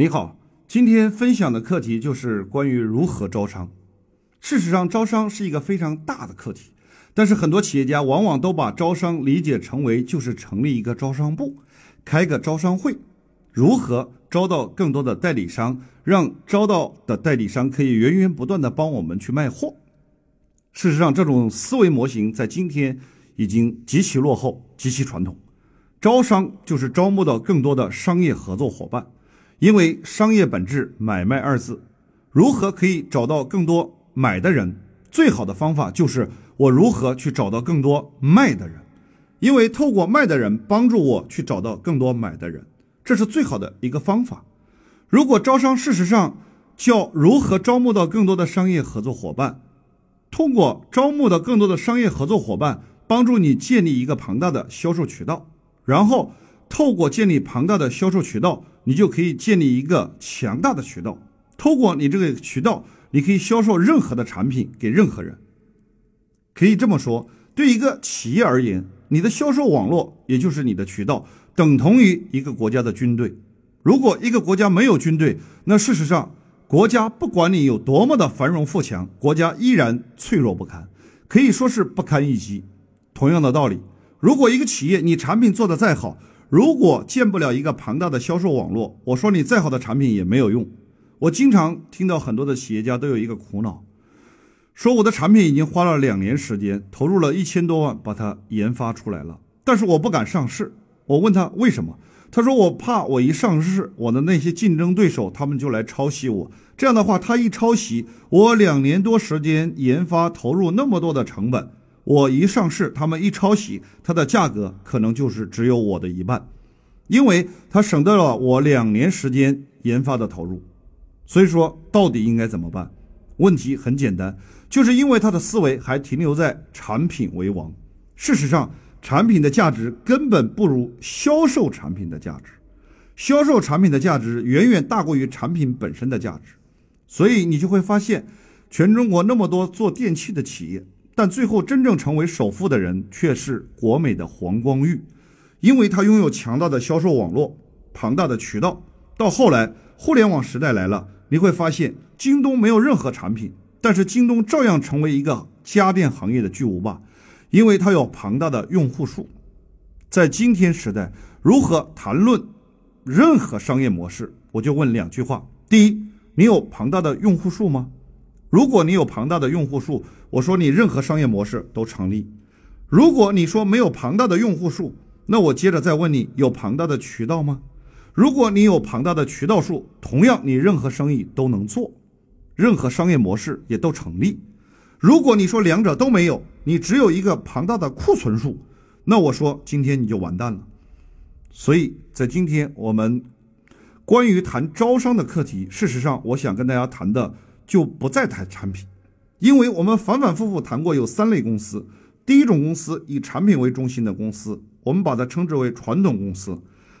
你好，今天分享的课题就是关于如何招商。事实上，招商是一个非常大的课题，但是很多企业家往往都把招商理解成为就是成立一个招商部，开个招商会，如何招到更多的代理商，让招到的代理商可以源源不断的帮我们去卖货。事实上，这种思维模型在今天已经极其落后、极其传统。招商就是招募到更多的商业合作伙伴。因为商业本质买卖二字，如何可以找到更多买的人？最好的方法就是我如何去找到更多卖的人，因为透过卖的人帮助我去找到更多买的人，这是最好的一个方法。如果招商事实上叫如何招募到更多的商业合作伙伴，通过招募到更多的商业合作伙伴，帮助你建立一个庞大的销售渠道，然后透过建立庞大的销售渠道。你就可以建立一个强大的渠道，透过你这个渠道，你可以销售任何的产品给任何人。可以这么说，对一个企业而言，你的销售网络也就是你的渠道，等同于一个国家的军队。如果一个国家没有军队，那事实上，国家不管你有多么的繁荣富强，国家依然脆弱不堪，可以说是不堪一击。同样的道理，如果一个企业你产品做得再好，如果建不了一个庞大的销售网络，我说你再好的产品也没有用。我经常听到很多的企业家都有一个苦恼，说我的产品已经花了两年时间，投入了一千多万把它研发出来了，但是我不敢上市。我问他为什么，他说我怕我一上市，我的那些竞争对手他们就来抄袭我。这样的话，他一抄袭，我两年多时间研发投入那么多的成本。我一上市，他们一抄袭，它的价格可能就是只有我的一半，因为它省得了我两年时间研发的投入。所以说，到底应该怎么办？问题很简单，就是因为他的思维还停留在产品为王。事实上，产品的价值根本不如销售产品的价值，销售产品的价值远远大过于产品本身的价值。所以你就会发现，全中国那么多做电器的企业。但最后真正成为首富的人却是国美的黄光裕，因为他拥有强大的销售网络、庞大的渠道。到后来，互联网时代来了，你会发现京东没有任何产品，但是京东照样成为一个家电行业的巨无霸，因为它有庞大的用户数。在今天时代，如何谈论任何商业模式，我就问两句话：第一，你有庞大的用户数吗？如果你有庞大的用户数，我说你任何商业模式都成立。如果你说没有庞大的用户数，那我接着再问你有庞大的渠道吗？如果你有庞大的渠道数，同样你任何生意都能做，任何商业模式也都成立。如果你说两者都没有，你只有一个庞大的库存数，那我说今天你就完蛋了。所以在今天我们关于谈招商的课题，事实上我想跟大家谈的。就不再谈产品，因为我们反反复复谈过有三类公司。第一种公司以产品为中心的公司，我们把它称之为传统公司；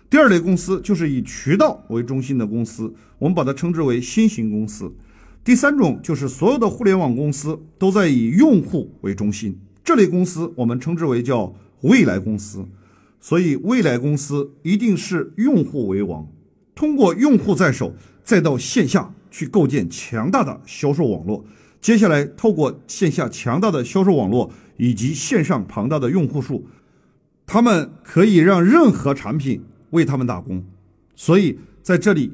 第二类公司就是以渠道为中心的公司，我们把它称之为新型公司；第三种就是所有的互联网公司都在以用户为中心，这类公司我们称之为叫未来公司。所以未来公司一定是用户为王，通过用户在手，再到线下。去构建强大的销售网络，接下来透过线下强大的销售网络以及线上庞大的用户数，他们可以让任何产品为他们打工。所以在这里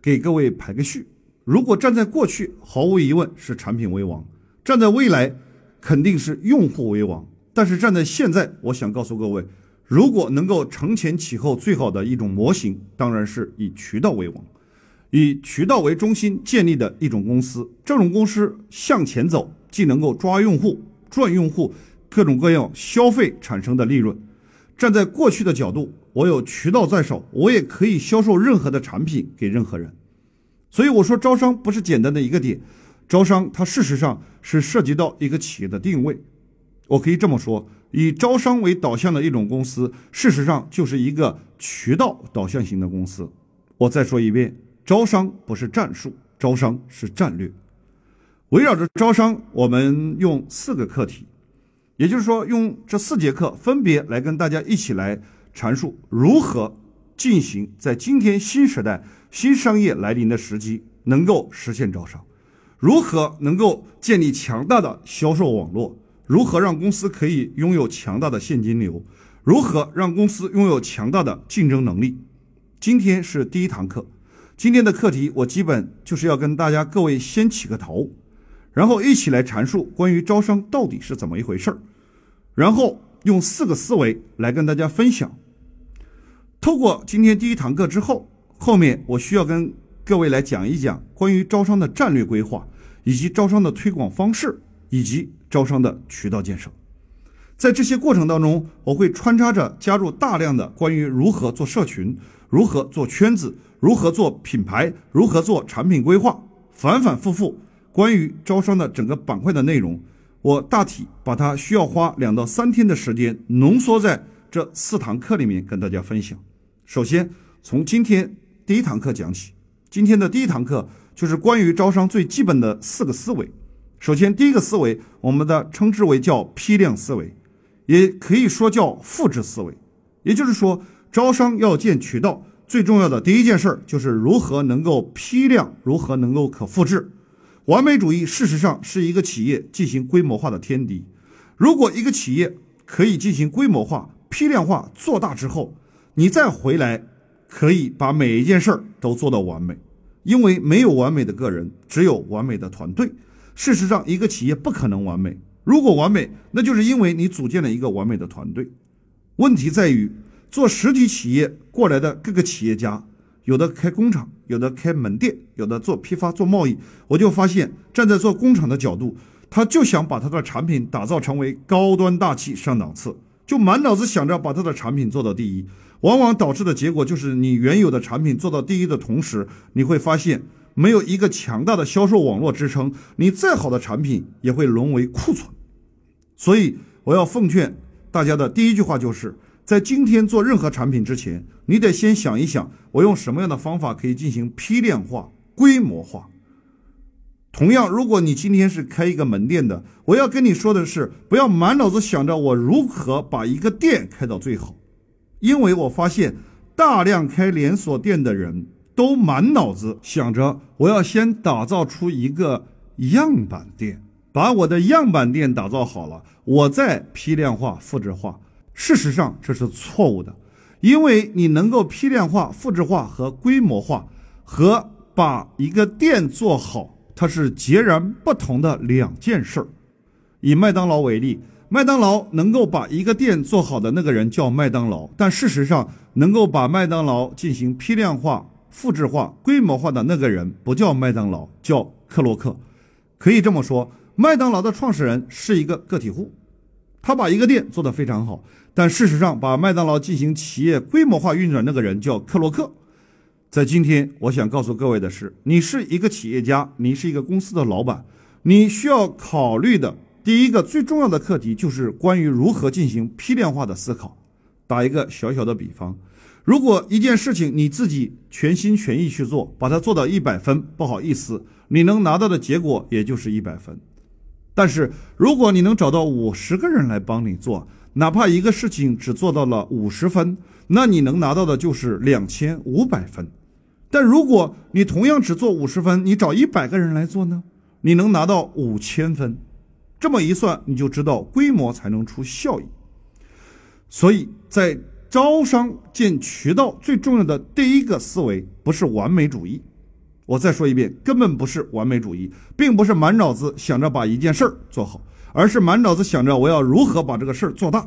给各位排个序：如果站在过去，毫无疑问是产品为王；站在未来，肯定是用户为王。但是站在现在，我想告诉各位，如果能够承前启后，最好的一种模型，当然是以渠道为王。以渠道为中心建立的一种公司，这种公司向前走，既能够抓用户、赚用户各种各样消费产生的利润。站在过去的角度，我有渠道在手，我也可以销售任何的产品给任何人。所以我说，招商不是简单的一个点，招商它事实上是涉及到一个企业的定位。我可以这么说，以招商为导向的一种公司，事实上就是一个渠道导向型的公司。我再说一遍。招商不是战术，招商是战略。围绕着招商，我们用四个课题，也就是说，用这四节课分别来跟大家一起来阐述如何进行在今天新时代新商业来临的时机，能够实现招商？如何能够建立强大的销售网络？如何让公司可以拥有强大的现金流？如何让公司拥有强大的竞争能力？今天是第一堂课，今天的课题我基本就是要跟大家各位先起个头，然后一起来阐述关于招商到底是怎么一回事儿，然后用四个思维来跟大家分享。透过今天第一堂课之后，后面我需要跟各位来讲一讲关于招商的战略规划，以及招商的推广方式，以及招商的渠道建设。在这些过程当中，我会穿插着加入大量的关于如何做社群、如何做圈子、如何做品牌、如何做产品规划，反反复复关于招商的整个板块的内容，我大体把它需要花两到三天的时间浓缩在这四堂课里面跟大家分享。首先从今天第一堂课讲起，今天的第一堂课就是关于招商最基本的四个思维。首先第一个思维，我们的称之为叫批量思维。也可以说叫复制思维，也就是说，招商要建渠道，最重要的第一件事儿就是如何能够批量，如何能够可复制。完美主义事实上是一个企业进行规模化的天敌。如果一个企业可以进行规模化、批量化做大之后，你再回来可以把每一件事儿都做到完美，因为没有完美的个人，只有完美的团队。事实上，一个企业不可能完美。如果完美，那就是因为你组建了一个完美的团队。问题在于，做实体企业过来的各个企业家，有的开工厂，有的开门店，有的做批发、做贸易。我就发现，站在做工厂的角度，他就想把他的产品打造成为高端大气上档次，就满脑子想着把他的产品做到第一。往往导致的结果就是，你原有的产品做到第一的同时，你会发现。没有一个强大的销售网络支撑，你再好的产品也会沦为库存。所以，我要奉劝大家的第一句话就是，在今天做任何产品之前，你得先想一想，我用什么样的方法可以进行批量化、规模化。同样，如果你今天是开一个门店的，我要跟你说的是，不要满脑子想着我如何把一个店开到最好，因为我发现大量开连锁店的人。都满脑子想着我要先打造出一个样板店，把我的样板店打造好了，我再批量化、复制化。事实上这是错误的，因为你能够批量化、复制化和规模化，和把一个店做好，它是截然不同的两件事儿。以麦当劳为例，麦当劳能够把一个店做好的那个人叫麦当劳，但事实上能够把麦当劳进行批量化。复制化、规模化的那个人不叫麦当劳，叫克洛克。可以这么说，麦当劳的创始人是一个个体户，他把一个店做得非常好。但事实上，把麦当劳进行企业规模化运转那个人叫克洛克。在今天，我想告诉各位的是，你是一个企业家，你是一个公司的老板，你需要考虑的第一个最重要的课题就是关于如何进行批量化的思考。打一个小小的比方。如果一件事情你自己全心全意去做，把它做到一百分，不好意思，你能拿到的结果也就是一百分。但是如果你能找到五十个人来帮你做，哪怕一个事情只做到了五十分，那你能拿到的就是两千五百分。但如果你同样只做五十分，你找一百个人来做呢，你能拿到五千分。这么一算，你就知道规模才能出效益。所以在招商建渠道最重要的第一个思维不是完美主义，我再说一遍，根本不是完美主义，并不是满脑子想着把一件事儿做好，而是满脑子想着我要如何把这个事儿做大。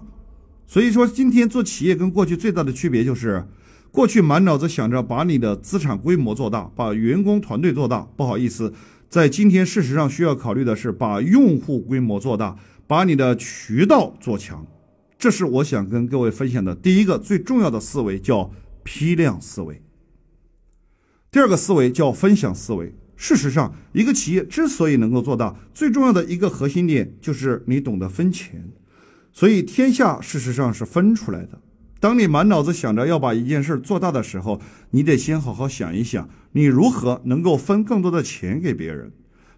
所以说，今天做企业跟过去最大的区别就是，过去满脑子想着把你的资产规模做大，把员工团队做大。不好意思，在今天事实上需要考虑的是把用户规模做大，把你的渠道做强。这是我想跟各位分享的第一个最重要的思维，叫批量思维。第二个思维叫分享思维。事实上，一个企业之所以能够做大，最重要的一个核心点就是你懂得分钱。所以，天下事实上是分出来的。当你满脑子想着要把一件事做大的时候，你得先好好想一想，你如何能够分更多的钱给别人。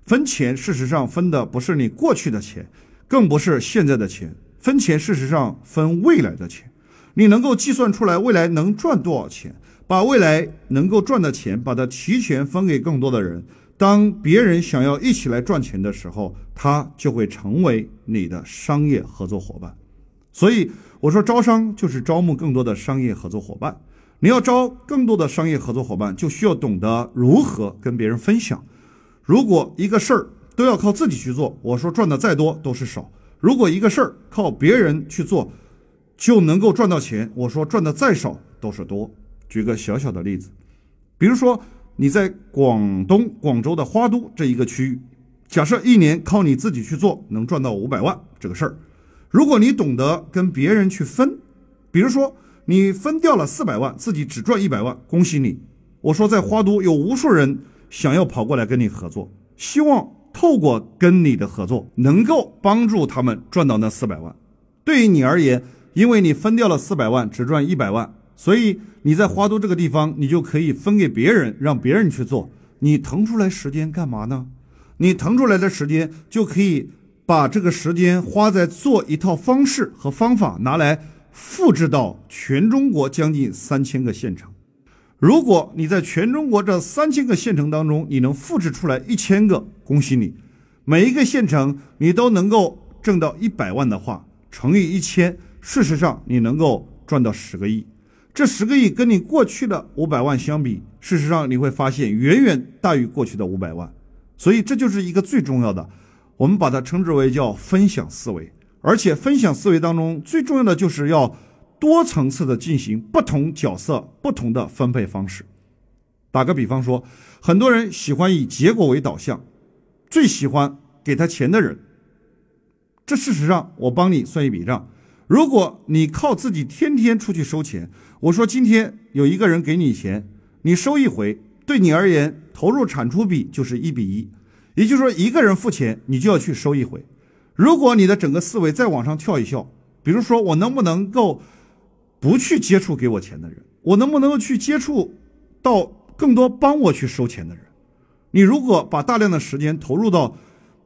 分钱，事实上分的不是你过去的钱，更不是现在的钱。分钱，事实上分未来的钱。你能够计算出来未来能赚多少钱，把未来能够赚的钱，把它提前分给更多的人。当别人想要一起来赚钱的时候，他就会成为你的商业合作伙伴。所以我说，招商就是招募更多的商业合作伙伴。你要招更多的商业合作伙伴，就需要懂得如何跟别人分享。如果一个事儿都要靠自己去做，我说赚的再多都是少；如果一个事儿靠别人去做就能够赚到钱，我说赚的再少都是多。举个小小的例子，比如说你在广东广州的花都这一个区域，假设一年靠你自己去做能赚到五百万这个事儿，如果你懂得跟别人去分，比如说。你分掉了四百万，自己只赚一百万，恭喜你！我说在花都有无数人想要跑过来跟你合作，希望透过跟你的合作能够帮助他们赚到那四百万。对于你而言，因为你分掉了四百万，只赚一百万，所以你在花都这个地方，你就可以分给别人，让别人去做。你腾出来时间干嘛呢？你腾出来的时间就可以把这个时间花在做一套方式和方法拿来。复制到全中国将近三千个县城，如果你在全中国这三千个县城当中，你能复制出来一千个，恭喜你！每一个县城你都能够挣到一百万的话，乘以一千，事实上你能够赚到十个亿。这十个亿跟你过去的五百万相比，事实上你会发现远远大于过去的五百万。所以这就是一个最重要的，我们把它称之为叫分享思维。而且分享思维当中最重要的就是要多层次的进行不同角色不同的分配方式。打个比方说，很多人喜欢以结果为导向，最喜欢给他钱的人。这事实上，我帮你算一笔账：如果你靠自己天天出去收钱，我说今天有一个人给你钱，你收一回，对你而言投入产出比就是一比一，也就是说一个人付钱，你就要去收一回。如果你的整个思维再往上跳一跳，比如说我能不能够不去接触给我钱的人，我能不能够去接触到更多帮我去收钱的人？你如果把大量的时间投入到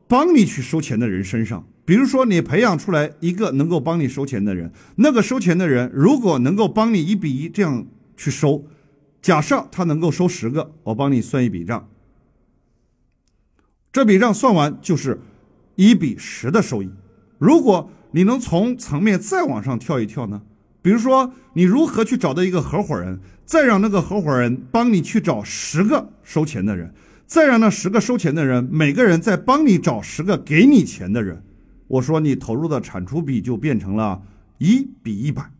帮你去收钱的人身上，比如说你培养出来一个能够帮你收钱的人，那个收钱的人如果能够帮你一比一这样去收，假设他能够收十个，我帮你算一笔账，这笔账算完就是。一比十的收益，如果你能从层面再往上跳一跳呢？比如说，你如何去找到一个合伙人，再让那个合伙人帮你去找十个收钱的人，再让那十个收钱的人每个人再帮你找十个给你钱的人，我说你投入的产出比就变成了一比一百。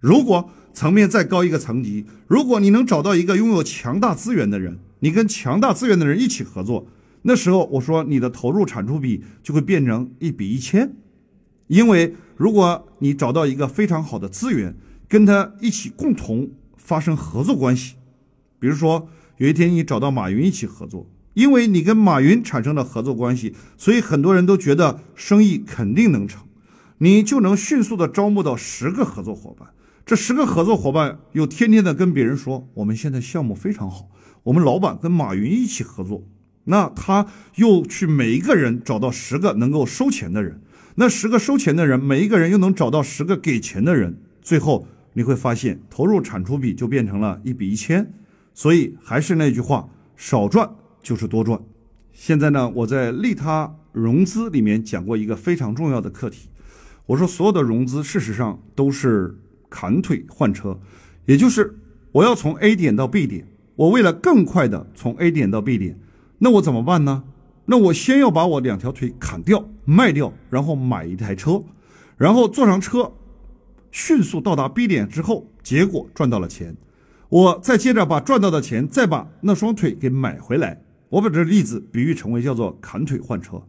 如果层面再高一个层级，如果你能找到一个拥有强大资源的人，你跟强大资源的人一起合作。那时候我说你的投入产出比就会变成一比一千，因为如果你找到一个非常好的资源，跟他一起共同发生合作关系，比如说有一天你找到马云一起合作，因为你跟马云产生了合作关系，所以很多人都觉得生意肯定能成，你就能迅速的招募到十个合作伙伴，这十个合作伙伴又天天的跟别人说我们现在项目非常好，我们老板跟马云一起合作。那他又去每一个人找到十个能够收钱的人，那十个收钱的人，每一个人又能找到十个给钱的人，最后你会发现投入产出比就变成了一比一千。所以还是那句话，少赚就是多赚。现在呢，我在利他融资里面讲过一个非常重要的课题，我说所有的融资事实上都是砍腿换车，也就是我要从 A 点到 B 点，我为了更快的从 A 点到 B 点。那我怎么办呢？那我先要把我两条腿砍掉、卖掉，然后买一台车，然后坐上车，迅速到达 B 点之后，结果赚到了钱。我再接着把赚到的钱再把那双腿给买回来。我把这例子比喻成为叫做砍腿换车。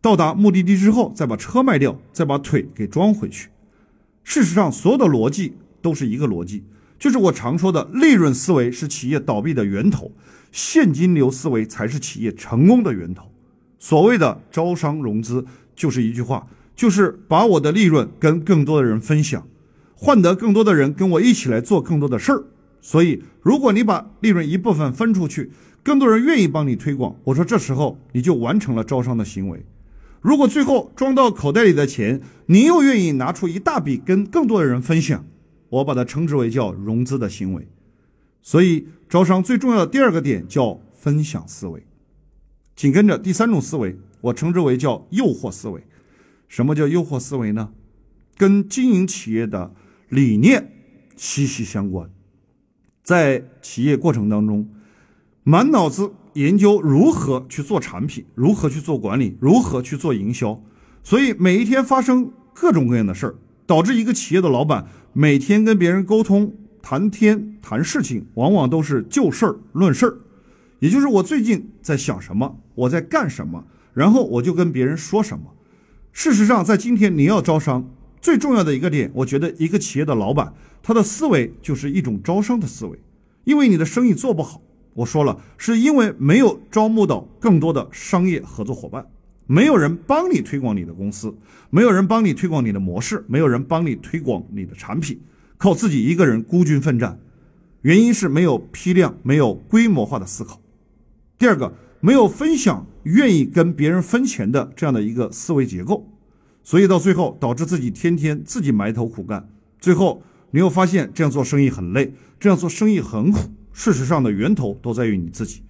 到达目的地之后，再把车卖掉，再把腿给装回去。事实上，所有的逻辑都是一个逻辑，就是我常说的利润思维是企业倒闭的源头。现金流思维才是企业成功的源头。所谓的招商融资，就是一句话，就是把我的利润跟更多的人分享，换得更多的人跟我一起来做更多的事儿。所以，如果你把利润一部分分出去，更多人愿意帮你推广，我说这时候你就完成了招商的行为。如果最后装到口袋里的钱，你又愿意拿出一大笔跟更多的人分享，我把它称之为叫融资的行为。所以招商最重要的第二个点叫分享思维，紧跟着第三种思维，我称之为叫诱惑思维。什么叫诱惑思维呢？跟经营企业的理念息息相关。在企业过程当中，满脑子。研究如何去做产品，如何去做管理，如何去做营销，所以每一天发生各种各样的事儿，导致一个企业的老板每天跟别人沟通、谈天、谈事情，往往都是就事儿论事儿，也就是我最近在想什么，我在干什么，然后我就跟别人说什么。事实上，在今天你要招商，最重要的一个点，我觉得一个企业的老板他的思维就是一种招商的思维，因为你的生意做不好。我说了，是因为没有招募到更多的商业合作伙伴，没有人帮你推广你的公司，没有人帮你推广你的模式，没有人帮你推广你的产品，靠自己一个人孤军奋战，原因是没有批量、没有规模化的思考。第二个，没有分享、愿意跟别人分钱的这样的一个思维结构，所以到最后导致自己天天自己埋头苦干，最后你又发现这样做生意很累，这样做生意很苦。事实上的源头都在于你自己，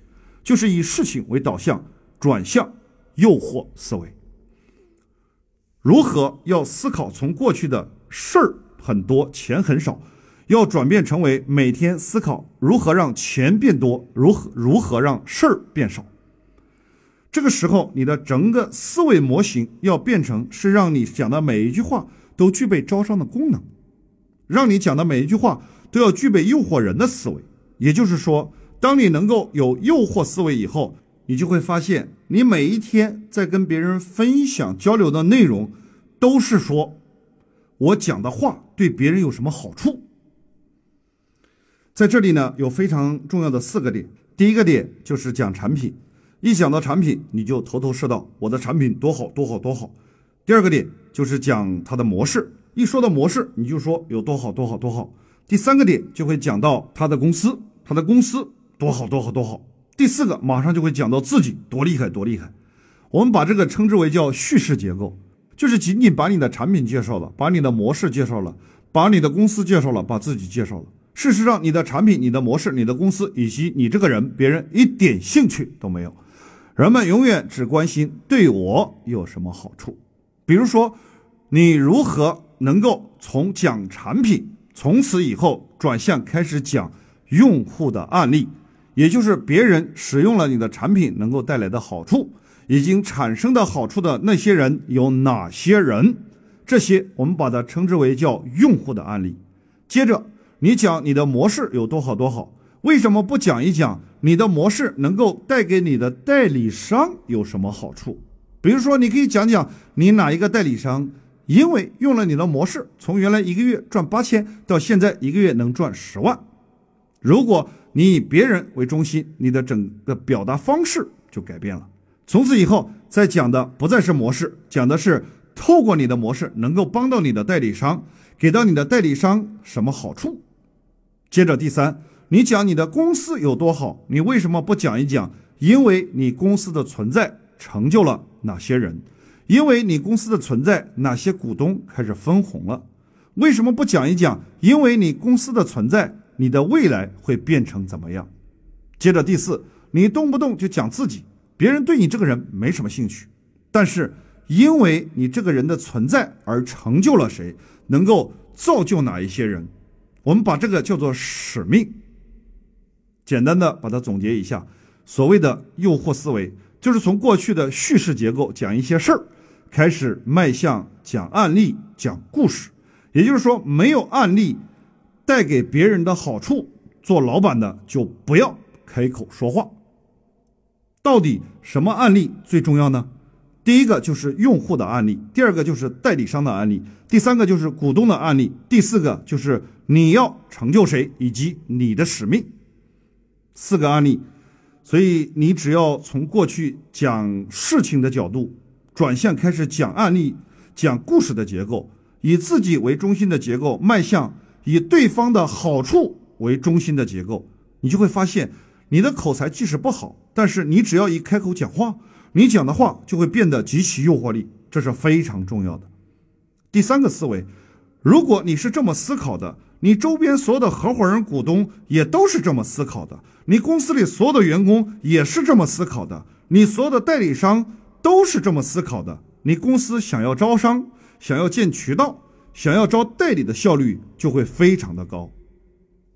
就是以事情为导向，转向诱惑思维。如何要思考从过去的事儿很多，钱很少，要转变成为每天思考如何让钱变多，如何如何让事儿变少。这个时候，你的整个思维模型要变成是让你讲的每一句话都具备招商的功能，让你讲的每一句话都要具备诱惑人的思维。也就是说，当你能够有诱惑思维以后，你就会发现，你每一天在跟别人分享交流的内容，都是说我讲的话对别人有什么好处。在这里呢，有非常重要的四个点。第一个点就是讲产品，一讲到产品，你就头头是道，我的产品多好多好多好。第二个点就是讲它的模式，一说到模式，你就说有多好多好多好。第三个点就会讲到他的公司，他的公司多好多好多好。第四个马上就会讲到自己多厉害多厉害。我们把这个称之为叫叙事结构，就是仅仅把你的产品介绍了，把你的模式介绍了，把你的公司介绍了，把自己介绍了。事实上，你的产品、你的模式、你的公司以及你这个人，别人一点兴趣都没有。人们永远只关心对我有什么好处。比如说，你如何能够从讲产品。从此以后，转向开始讲用户的案例，也就是别人使用了你的产品能够带来的好处，已经产生的好处的那些人有哪些人？这些我们把它称之为叫用户的案例。接着，你讲你的模式有多好多好，为什么不讲一讲你的模式能够带给你的代理商有什么好处？比如说，你可以讲讲你哪一个代理商。因为用了你的模式，从原来一个月赚八千，到现在一个月能赚十万。如果你以别人为中心，你的整个表达方式就改变了。从此以后，再讲的不再是模式，讲的是透过你的模式能够帮到你的代理商，给到你的代理商什么好处。接着第三，你讲你的公司有多好，你为什么不讲一讲？因为你公司的存在成就了哪些人？因为你公司的存在，哪些股东开始分红了？为什么不讲一讲？因为你公司的存在，你的未来会变成怎么样？接着第四，你动不动就讲自己，别人对你这个人没什么兴趣，但是因为你这个人的存在而成就了谁，能够造就哪一些人？我们把这个叫做使命。简单的把它总结一下，所谓的诱惑思维，就是从过去的叙事结构讲一些事儿。开始迈向讲案例、讲故事，也就是说，没有案例带给别人的好处，做老板的就不要开口说话。到底什么案例最重要呢？第一个就是用户的案例，第二个就是代理商的案例，第三个就是股东的案例，第四个就是你要成就谁以及你的使命。四个案例，所以你只要从过去讲事情的角度。转向开始讲案例、讲故事的结构，以自己为中心的结构，迈向以对方的好处为中心的结构，你就会发现，你的口才即使不好，但是你只要一开口讲话，你讲的话就会变得极其诱惑力，这是非常重要的。第三个思维，如果你是这么思考的，你周边所有的合伙人、股东也都是这么思考的，你公司里所有的员工也是这么思考的，你所有的代理商都是这么思考的，你公司想要招商、想要建渠道、想要招代理的效率就会非常的高。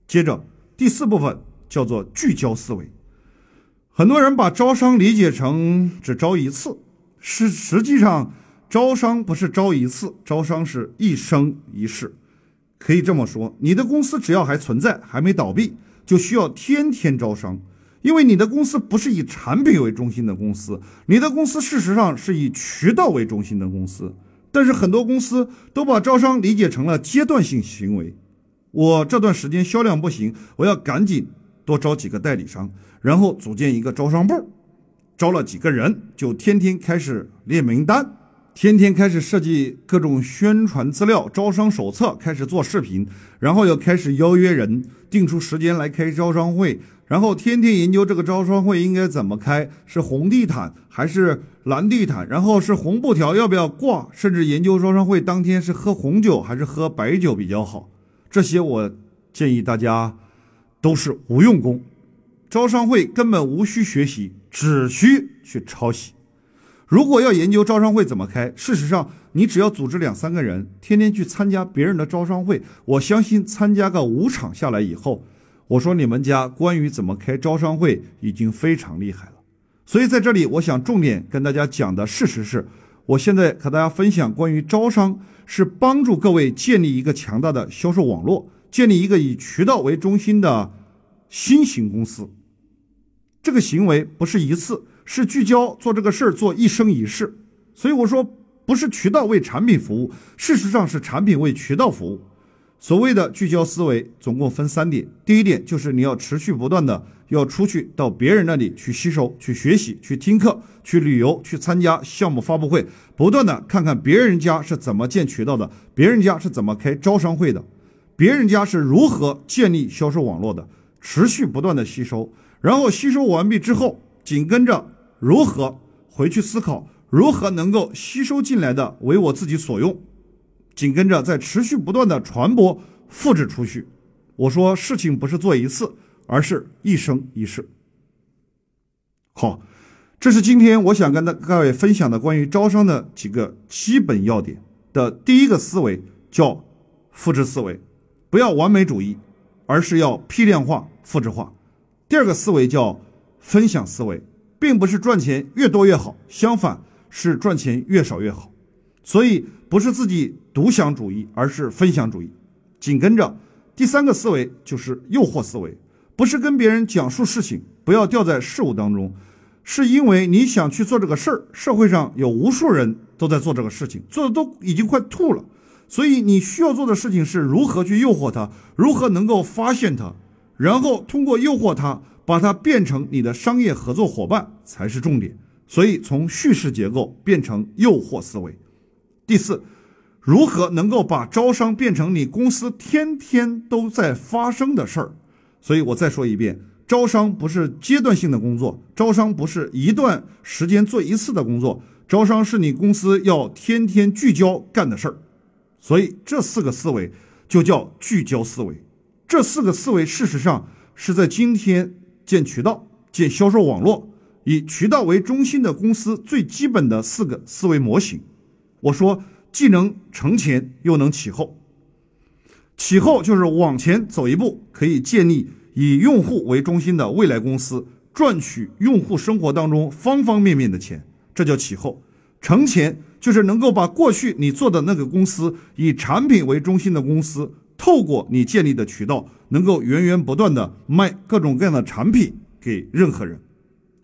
接着第四部分叫做聚焦思维。很多人把招商理解成只招一次，是实际上招商不是招一次，招商是一生一世。可以这么说，你的公司只要还存在，还没倒闭，就需要天天招商，因为你的公司不是以产品为中心的公司，你的公司事实上是以渠道为中心的公司。但是很多公司都把招商理解成了阶段性行为，我这段时间销量不行，我要赶紧多招几个代理商。然后组建一个招商部，招了几个人，就天天开始列名单，天天开始设计各种宣传资料、招商手册，开始做视频，然后又开始邀约人，定出时间来开招商会，然后天天研究这个招商会应该怎么开，是红地毯还是蓝地毯，然后是红布条要不要挂，甚至研究招商会当天是喝红酒还是喝白酒比较好。这些我建议大家都是无用功。招商会根本无需学习，只需去抄袭。如果要研究招商会怎么开，事实上你只要组织两三个人，天天去参加别人的招商会，我相信参加个五场下来以后，我说你们家关于怎么开招商会已经非常厉害了。所以在这里，我想重点跟大家讲的事实是，我现在和大家分享关于招商，是帮助各位建立一个强大的销售网络，建立一个以渠道为中心的新型公司。这个行为不是一次，是聚焦做这个事儿，做一生一世。所以我说，不是渠道为产品服务，事实上是产品为渠道服务。所谓的聚焦思维，总共分三点。第一点就是你要持续不断的要出去到别人那里去吸收、去学习、去听课、去旅游、去参加项目发布会，不断的看看别人家是怎么建渠道的，别人家是怎么开招商会的，别人家是如何建立销售网络的，持续不断的吸收。然后吸收完毕之后，紧跟着如何回去思考，如何能够吸收进来的为我自己所用，紧跟着再持续不断的传播、复制出去。我说事情不是做一次，而是一生一世。好，这是今天我想跟大各位分享的关于招商的几个基本要点的第一个思维，叫复制思维，不要完美主义，而是要批量化、复制化。第二个思维叫分享思维，并不是赚钱越多越好，相反是赚钱越少越好。所以不是自己独享主义，而是分享主义。紧跟着第三个思维就是诱惑思维，不是跟别人讲述事情，不要掉在事物当中，是因为你想去做这个事儿，社会上有无数人都在做这个事情，做的都已经快吐了。所以你需要做的事情是如何去诱惑他，如何能够发现他。然后通过诱惑他，把他变成你的商业合作伙伴才是重点。所以从叙事结构变成诱惑思维。第四，如何能够把招商变成你公司天天都在发生的事儿？所以我再说一遍，招商不是阶段性的工作，招商不是一段时间做一次的工作，招商是你公司要天天聚焦干的事儿。所以这四个思维就叫聚焦思维。这四个思维，事实上是在今天建渠道、建销售网络、以渠道为中心的公司最基本的四个思维模型。我说，既能承前，又能启后。启后就是往前走一步，可以建立以用户为中心的未来公司，赚取用户生活当中方方面面的钱，这叫启后。承前就是能够把过去你做的那个公司，以产品为中心的公司。透过你建立的渠道，能够源源不断的卖各种各样的产品给任何人。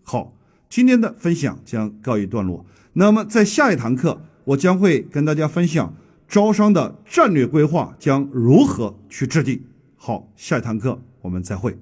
好，今天的分享将告一段落。那么在下一堂课，我将会跟大家分享招商的战略规划将如何去制定。好，下一堂课我们再会。